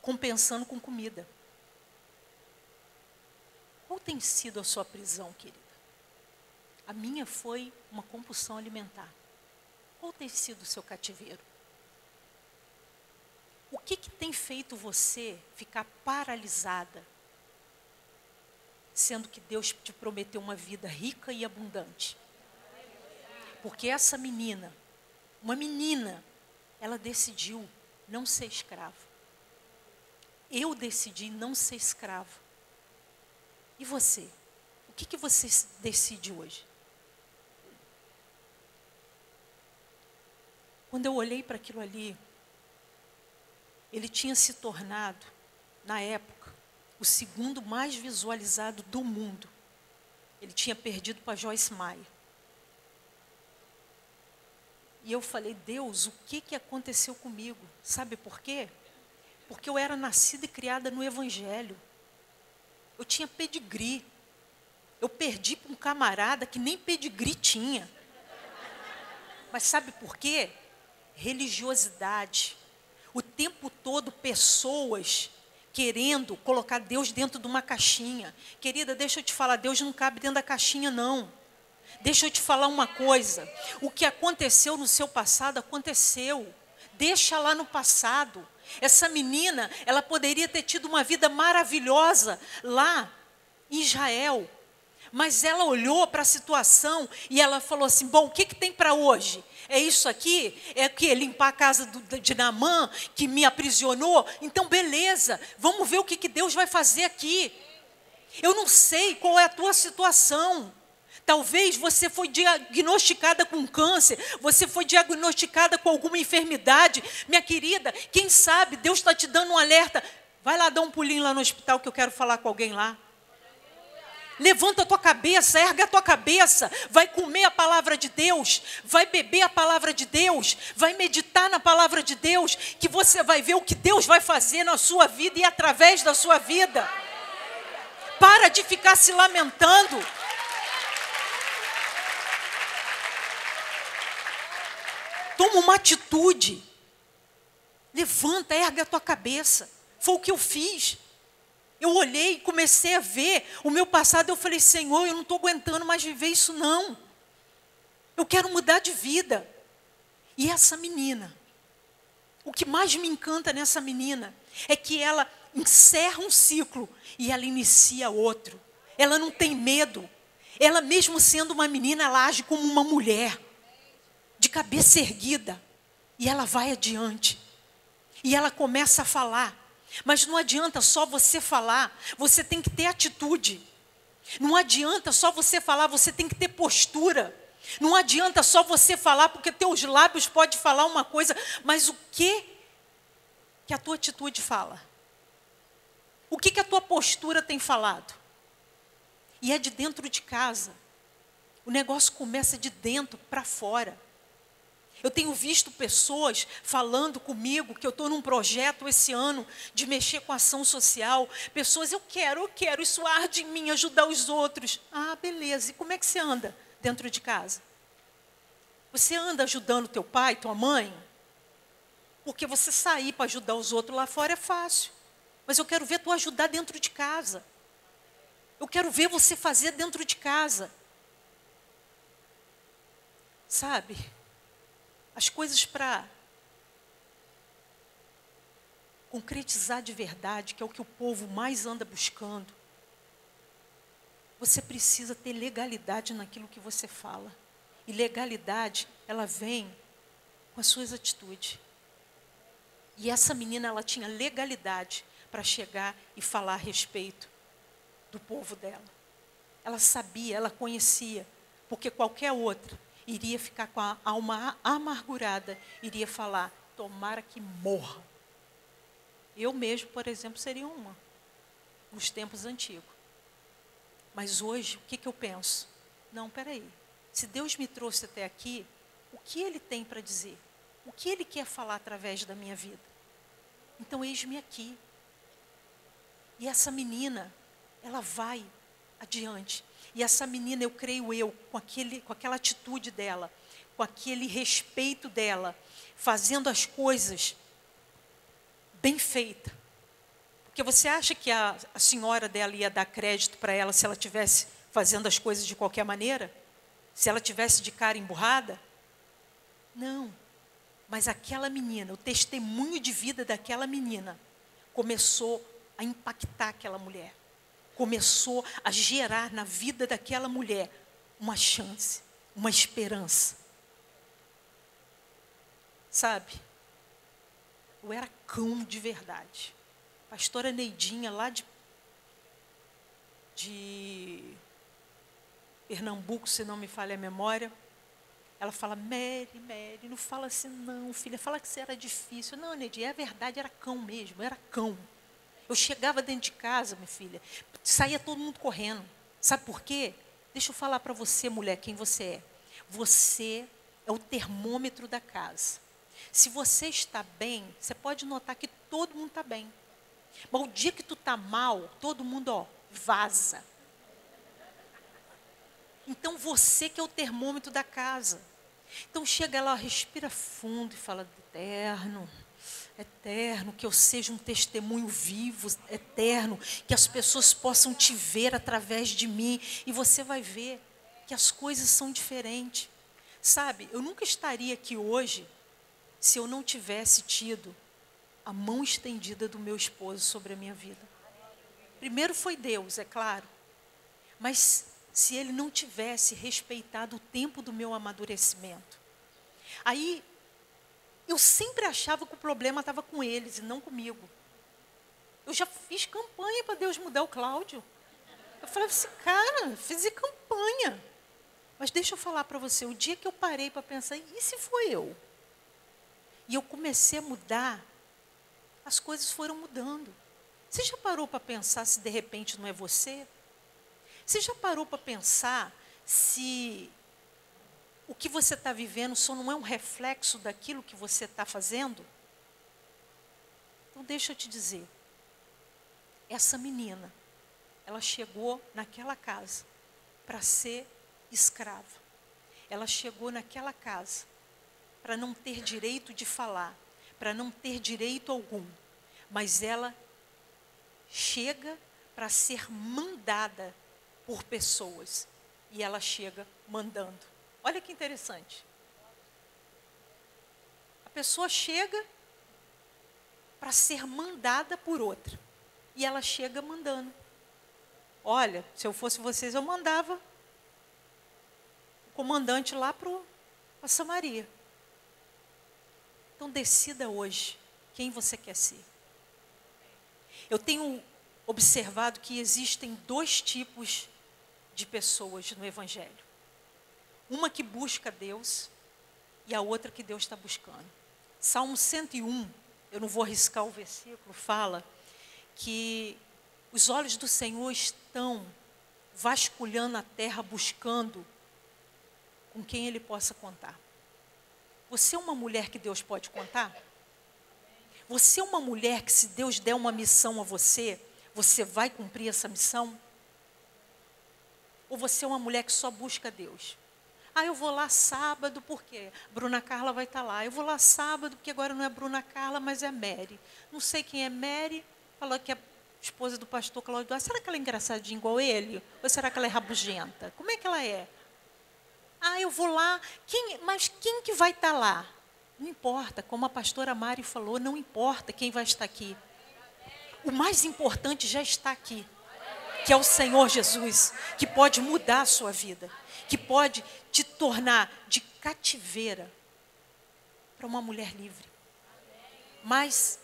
compensando com comida. Qual tem sido a sua prisão, querido? A minha foi uma compulsão alimentar. Qual tem sido o seu cativeiro? O que, que tem feito você ficar paralisada, sendo que Deus te prometeu uma vida rica e abundante? Porque essa menina, uma menina, ela decidiu não ser escrava. Eu decidi não ser escravo. E você? O que, que você decide hoje? Quando eu olhei para aquilo ali, ele tinha se tornado, na época, o segundo mais visualizado do mundo. Ele tinha perdido para Joyce Meyer. E eu falei, Deus, o que, que aconteceu comigo? Sabe por quê? Porque eu era nascida e criada no Evangelho. Eu tinha pedigree. Eu perdi para um camarada que nem pedigree tinha. Mas sabe por quê? Religiosidade. O tempo todo, pessoas querendo colocar Deus dentro de uma caixinha. Querida, deixa eu te falar, Deus não cabe dentro da caixinha, não. Deixa eu te falar uma coisa. O que aconteceu no seu passado, aconteceu. Deixa lá no passado. Essa menina, ela poderia ter tido uma vida maravilhosa lá em Israel. Mas ela olhou para a situação e ela falou assim: bom, o que, que tem para hoje? É isso aqui? É que limpar a casa do, de Namã, que me aprisionou? Então, beleza, vamos ver o que, que Deus vai fazer aqui. Eu não sei qual é a tua situação. Talvez você foi diagnosticada com câncer, você foi diagnosticada com alguma enfermidade. Minha querida, quem sabe Deus está te dando um alerta. Vai lá dar um pulinho lá no hospital que eu quero falar com alguém lá. Levanta a tua cabeça, erga a tua cabeça, vai comer a palavra de Deus, vai beber a palavra de Deus, vai meditar na palavra de Deus, que você vai ver o que Deus vai fazer na sua vida e através da sua vida. Para de ficar se lamentando. Toma uma atitude. Levanta, erga a tua cabeça. Foi o que eu fiz. Eu olhei e comecei a ver o meu passado. Eu falei, Senhor, eu não estou aguentando mais viver isso, não. Eu quero mudar de vida. E essa menina, o que mais me encanta nessa menina é que ela encerra um ciclo e ela inicia outro. Ela não tem medo. Ela, mesmo sendo uma menina, ela age como uma mulher, de cabeça erguida. E ela vai adiante. E ela começa a falar. Mas não adianta só você falar, você tem que ter atitude. Não adianta só você falar, você tem que ter postura. Não adianta só você falar, porque teus lábios podem falar uma coisa, mas o que que a tua atitude fala? O que que a tua postura tem falado? E é de dentro de casa. O negócio começa de dentro para fora. Eu tenho visto pessoas falando comigo que eu estou num projeto esse ano de mexer com ação social. Pessoas, eu quero, eu quero, isso arde em mim, ajudar os outros. Ah, beleza. E como é que você anda dentro de casa? Você anda ajudando teu pai, tua mãe? Porque você sair para ajudar os outros lá fora é fácil. Mas eu quero ver tu ajudar dentro de casa. Eu quero ver você fazer dentro de casa. Sabe? As coisas para concretizar de verdade, que é o que o povo mais anda buscando. Você precisa ter legalidade naquilo que você fala. E legalidade, ela vem com as suas atitudes. E essa menina, ela tinha legalidade para chegar e falar a respeito do povo dela. Ela sabia, ela conhecia, porque qualquer outra iria ficar com a alma amargurada, iria falar: tomara que morra. Eu mesmo, por exemplo, seria uma, nos tempos antigos. Mas hoje, o que, que eu penso? Não, peraí. Se Deus me trouxe até aqui, o que Ele tem para dizer? O que Ele quer falar através da minha vida? Então, eis-me aqui. E essa menina, ela vai adiante. E essa menina, eu creio eu, com, aquele, com aquela atitude dela, com aquele respeito dela, fazendo as coisas bem feitas. Porque você acha que a, a senhora dela ia dar crédito para ela se ela tivesse fazendo as coisas de qualquer maneira? Se ela tivesse de cara emburrada? Não. Mas aquela menina, o testemunho de vida daquela menina, começou a impactar aquela mulher começou a gerar na vida daquela mulher uma chance, uma esperança. Sabe? Eu era cão de verdade. Pastora Neidinha, lá de, de Pernambuco, se não me falha a memória, ela fala, Mary, Mary, não fala assim não, filha, fala que você era difícil. Não, Neidinha, é verdade, era cão mesmo, era cão. Eu chegava dentro de casa, minha filha, saía todo mundo correndo. Sabe por quê? Deixa eu falar para você, mulher, quem você é. Você é o termômetro da casa. Se você está bem, você pode notar que todo mundo está bem. Mas o dia que tu está mal, todo mundo, ó, vaza. Então você que é o termômetro da casa. Então chega lá, respira fundo e fala, eterno, eterno, que eu seja um testemunho vivo, eterno, que as pessoas possam te ver através de mim e você vai ver que as coisas são diferentes. Sabe, eu nunca estaria aqui hoje se eu não tivesse tido a mão estendida do meu esposo sobre a minha vida. Primeiro foi Deus, é claro, mas se ele não tivesse respeitado o tempo do meu amadurecimento. Aí eu sempre achava que o problema estava com eles e não comigo. Eu já fiz campanha para Deus mudar o Cláudio. Eu falei assim, cara, fiz campanha. Mas deixa eu falar para você, o dia que eu parei para pensar, e se foi eu? E eu comecei a mudar, as coisas foram mudando. Você já parou para pensar se de repente não é você? Você já parou para pensar se o que você está vivendo só não é um reflexo daquilo que você está fazendo? Então, deixa eu te dizer. Essa menina, ela chegou naquela casa para ser escrava. Ela chegou naquela casa para não ter direito de falar, para não ter direito algum. Mas ela chega para ser mandada por pessoas. E ela chega mandando. Olha que interessante. A pessoa chega para ser mandada por outra. E ela chega mandando. Olha, se eu fosse vocês, eu mandava o comandante lá para Samaria. Então decida hoje quem você quer ser. Eu tenho observado que existem dois tipos de pessoas no Evangelho. Uma que busca Deus e a outra que Deus está buscando. Salmo 101, eu não vou arriscar o versículo, fala que os olhos do Senhor estão vasculhando a terra buscando com quem ele possa contar. Você é uma mulher que Deus pode contar? Você é uma mulher que, se Deus der uma missão a você, você vai cumprir essa missão? Ou você é uma mulher que só busca Deus? Ah, eu vou lá sábado porque Bruna Carla vai estar lá. Eu vou lá sábado porque agora não é Bruna Carla, mas é Mary. Não sei quem é Mary. Falou que é esposa do pastor Cláudio. Será que ela é engraçadinha igual ele? Ou será que ela é rabugenta? Como é que ela é? Ah, eu vou lá. Quem, mas quem que vai estar lá? Não importa, como a pastora Mari falou, não importa quem vai estar aqui. O mais importante já está aqui, que é o Senhor Jesus, que pode mudar a sua vida, que pode te tornar de cativeira para uma mulher livre. Mas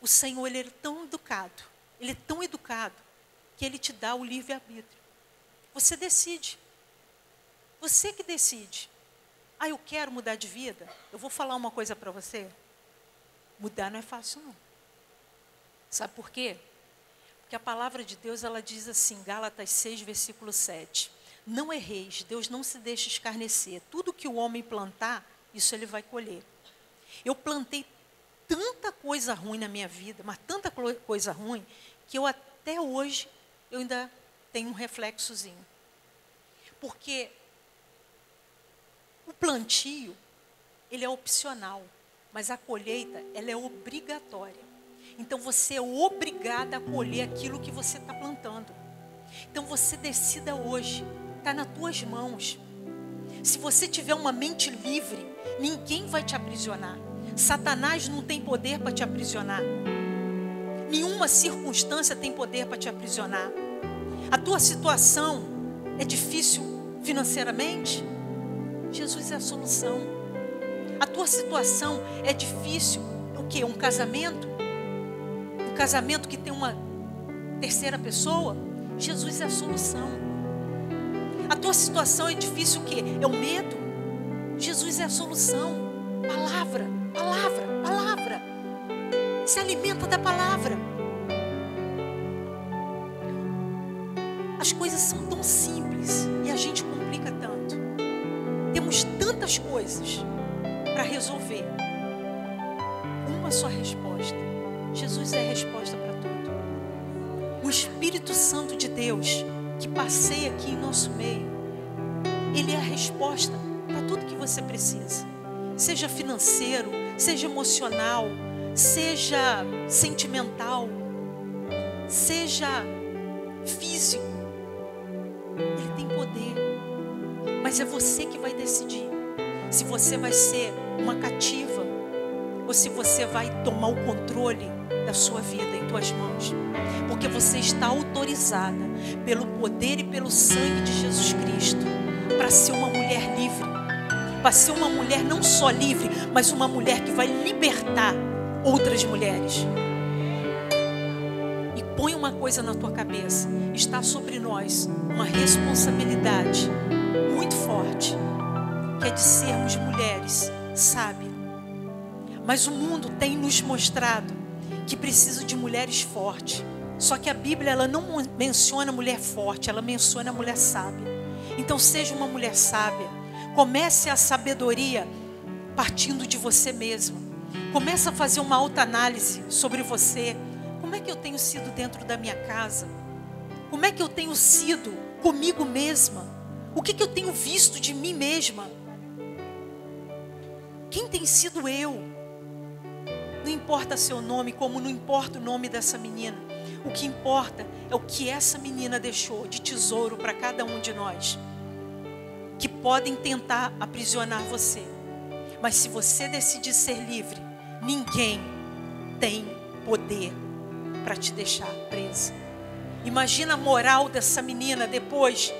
o Senhor, ele é tão educado, ele é tão educado, que ele te dá o livre-arbítrio. Você decide. Você que decide. Ah, eu quero mudar de vida. Eu vou falar uma coisa para você. Mudar não é fácil, não. Sabe por quê? Porque a palavra de Deus, ela diz assim, Gálatas 6, versículo 7. Não erreis, Deus não se deixa escarnecer. Tudo que o homem plantar, isso ele vai colher. Eu plantei tanta coisa ruim na minha vida, mas tanta coisa ruim, que eu até hoje, eu ainda tenho um reflexozinho. Porque o plantio, ele é opcional, mas a colheita, ela é obrigatória. Então você é obrigada a colher aquilo que você está plantando. Então você decida hoje, está nas tuas mãos. Se você tiver uma mente livre, ninguém vai te aprisionar. Satanás não tem poder para te aprisionar. Nenhuma circunstância tem poder para te aprisionar. A tua situação é difícil financeiramente? Jesus é a solução. A tua situação é difícil. O que? Um casamento? Um casamento que tem uma terceira pessoa? Jesus é a solução. A tua situação é difícil o que? É o medo? Jesus é a solução. Palavra, palavra, palavra. Se alimenta da palavra. Que passeia aqui em nosso meio, ele é a resposta para tudo que você precisa. Seja financeiro, seja emocional, seja sentimental, seja físico. Ele tem poder. Mas é você que vai decidir se você vai ser uma cativa ou se você vai tomar o controle da sua vida em tuas mãos. Porque você está autorizada pelo poder e pelo sangue de Jesus Cristo para ser uma mulher livre. Para ser uma mulher não só livre, mas uma mulher que vai libertar outras mulheres. E põe uma coisa na tua cabeça: está sobre nós uma responsabilidade muito forte, que é de sermos mulheres sábias. Mas o mundo tem nos mostrado que precisa de mulheres fortes. Só que a Bíblia ela não menciona mulher forte, ela menciona mulher sábia. Então seja uma mulher sábia. Comece a sabedoria partindo de você mesma. Comece a fazer uma alta análise sobre você. Como é que eu tenho sido dentro da minha casa? Como é que eu tenho sido comigo mesma? O que, que eu tenho visto de mim mesma? Quem tem sido eu? Não importa seu nome, como não importa o nome dessa menina. O que importa é o que essa menina deixou de tesouro para cada um de nós. Que podem tentar aprisionar você. Mas se você decidir ser livre, ninguém tem poder para te deixar presa. Imagina a moral dessa menina depois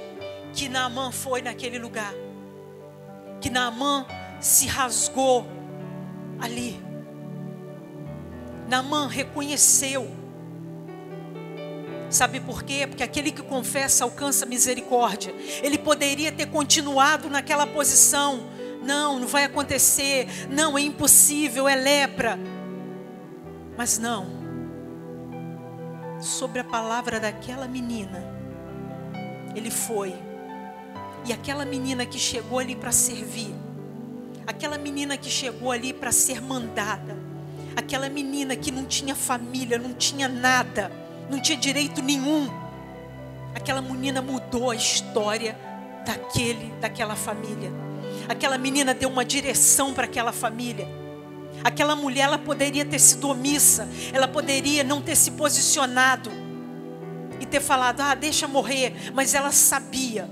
que Naamã foi naquele lugar. Que Naamã se rasgou ali. Naamã reconheceu. Sabe por quê? Porque aquele que confessa alcança misericórdia. Ele poderia ter continuado naquela posição. Não, não vai acontecer. Não, é impossível, é lepra. Mas não. Sobre a palavra daquela menina, ele foi e aquela menina que chegou ali para servir, Aquela menina que chegou ali para ser mandada. Aquela menina que não tinha família, não tinha nada, não tinha direito nenhum. Aquela menina mudou a história daquele, daquela família. Aquela menina deu uma direção para aquela família. Aquela mulher, ela poderia ter sido omissa, ela poderia não ter se posicionado e ter falado, ah, deixa morrer, mas ela sabia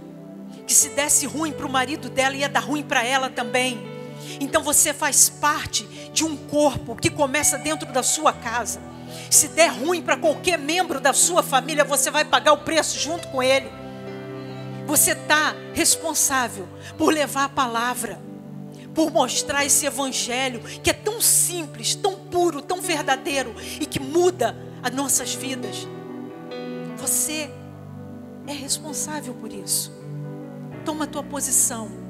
que se desse ruim para o marido dela, ia dar ruim para ela também. Então você faz parte de um corpo que começa dentro da sua casa. Se der ruim para qualquer membro da sua família, você vai pagar o preço junto com ele. Você está responsável por levar a palavra, por mostrar esse evangelho que é tão simples, tão puro, tão verdadeiro e que muda as nossas vidas. Você é responsável por isso. Toma a tua posição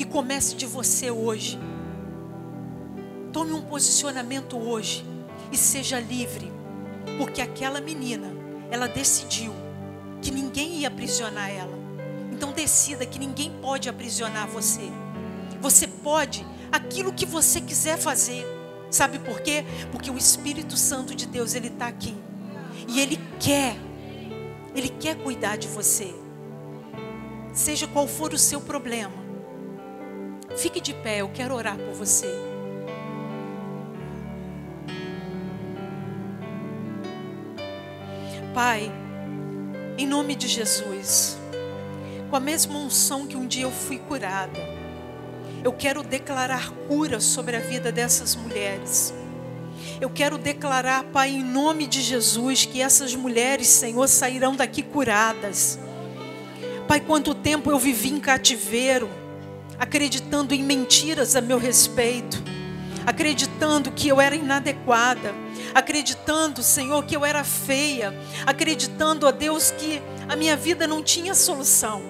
e comece de você hoje. Tome um posicionamento hoje e seja livre, porque aquela menina, ela decidiu que ninguém ia aprisionar ela. Então decida que ninguém pode aprisionar você. Você pode aquilo que você quiser fazer. Sabe por quê? Porque o Espírito Santo de Deus ele está aqui e ele quer, ele quer cuidar de você seja qual for o seu problema. Fique de pé, eu quero orar por você. Pai, em nome de Jesus, com a mesma unção que um dia eu fui curada, eu quero declarar cura sobre a vida dessas mulheres. Eu quero declarar, Pai, em nome de Jesus, que essas mulheres, Senhor, sairão daqui curadas Pai, quanto tempo eu vivi em cativeiro, acreditando em mentiras a meu respeito, acreditando que eu era inadequada, acreditando, Senhor, que eu era feia, acreditando, a Deus, que a minha vida não tinha solução,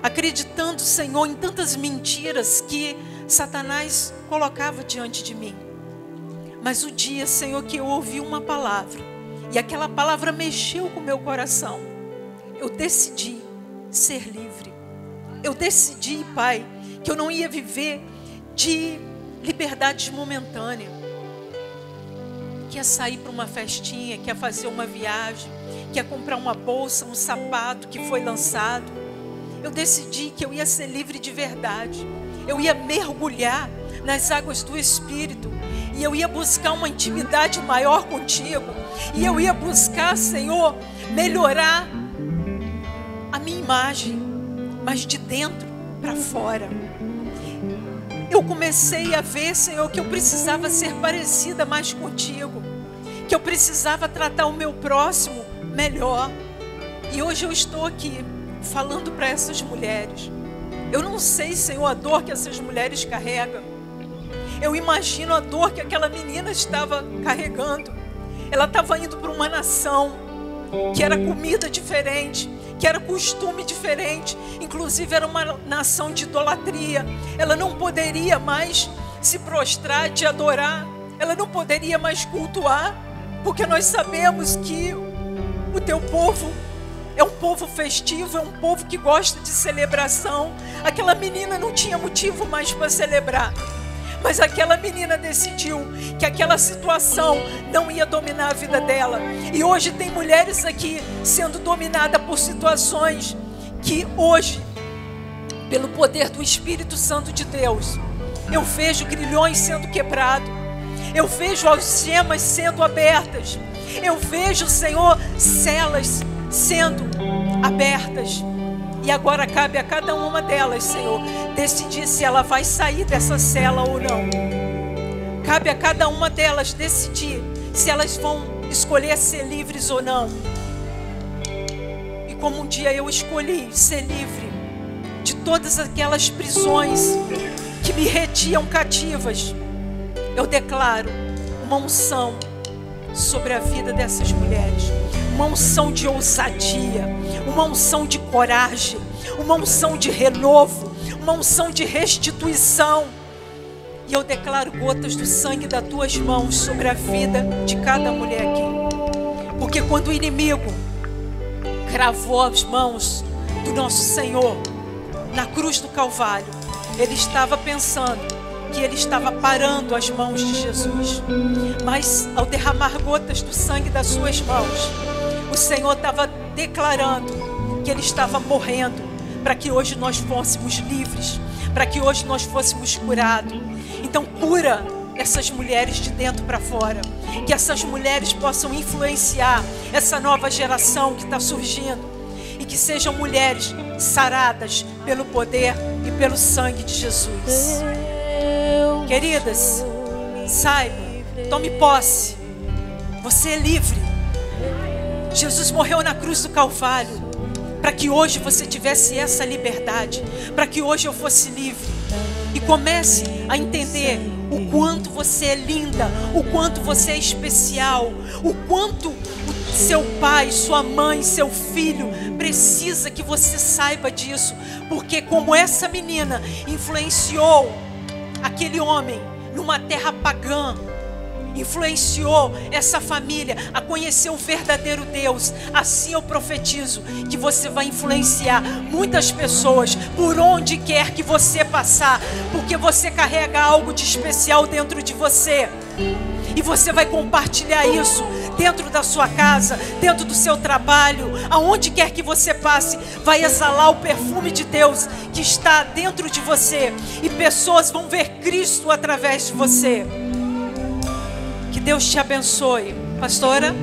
acreditando, Senhor, em tantas mentiras que Satanás colocava diante de mim. Mas o dia, Senhor, que eu ouvi uma palavra, e aquela palavra mexeu com o meu coração, eu decidi ser livre. Eu decidi, Pai, que eu não ia viver de liberdade momentânea. Que ia sair para uma festinha, que ia fazer uma viagem, que ia comprar uma bolsa, um sapato que foi lançado. Eu decidi que eu ia ser livre de verdade. Eu ia mergulhar nas águas do Espírito. E eu ia buscar uma intimidade maior contigo. E eu ia buscar, Senhor, melhorar a minha imagem, mas de dentro para fora. Eu comecei a ver, Senhor, que eu precisava ser parecida mais contigo, que eu precisava tratar o meu próximo melhor. E hoje eu estou aqui falando para essas mulheres. Eu não sei, Senhor, a dor que essas mulheres carregam. Eu imagino a dor que aquela menina estava carregando. Ela estava indo para uma nação que era comida diferente, que era costume diferente, inclusive era uma nação de idolatria. Ela não poderia mais se prostrar, te adorar, ela não poderia mais cultuar, porque nós sabemos que o teu povo é um povo festivo, é um povo que gosta de celebração. Aquela menina não tinha motivo mais para celebrar. Mas aquela menina decidiu que aquela situação não ia dominar a vida dela. E hoje tem mulheres aqui sendo dominadas por situações que hoje, pelo poder do Espírito Santo de Deus, eu vejo grilhões sendo quebrados. Eu vejo algemas sendo abertas. Eu vejo, Senhor, celas sendo abertas. E agora cabe a cada uma delas, Senhor, decidir se ela vai sair dessa cela ou não. Cabe a cada uma delas decidir se elas vão escolher ser livres ou não. E como um dia eu escolhi ser livre de todas aquelas prisões que me retiam cativas, eu declaro uma unção sobre a vida dessas mulheres uma unção de ousadia, uma unção de coragem, uma unção de renovo, uma unção de restituição. E eu declaro gotas do sangue das tuas mãos sobre a vida de cada mulher aqui. Porque quando o inimigo cravou as mãos do nosso Senhor na cruz do Calvário, ele estava pensando que ele estava parando as mãos de Jesus. Mas ao derramar gotas do sangue das suas mãos, Senhor estava declarando que ele estava morrendo para que hoje nós fôssemos livres, para que hoje nós fôssemos curados. Então cura essas mulheres de dentro para fora, que essas mulheres possam influenciar essa nova geração que está surgindo e que sejam mulheres saradas pelo poder e pelo sangue de Jesus. Queridas, saiba, tome posse. Você é livre. Jesus morreu na cruz do Calvário para que hoje você tivesse essa liberdade, para que hoje eu fosse livre. E comece a entender o quanto você é linda, o quanto você é especial, o quanto seu pai, sua mãe, seu filho precisa que você saiba disso, porque como essa menina influenciou aquele homem numa terra pagã influenciou essa família a conhecer o verdadeiro Deus. Assim eu profetizo que você vai influenciar muitas pessoas por onde quer que você passar, porque você carrega algo de especial dentro de você. E você vai compartilhar isso dentro da sua casa, dentro do seu trabalho, aonde quer que você passe, vai exalar o perfume de Deus que está dentro de você e pessoas vão ver Cristo através de você. Que Deus te abençoe. Pastora?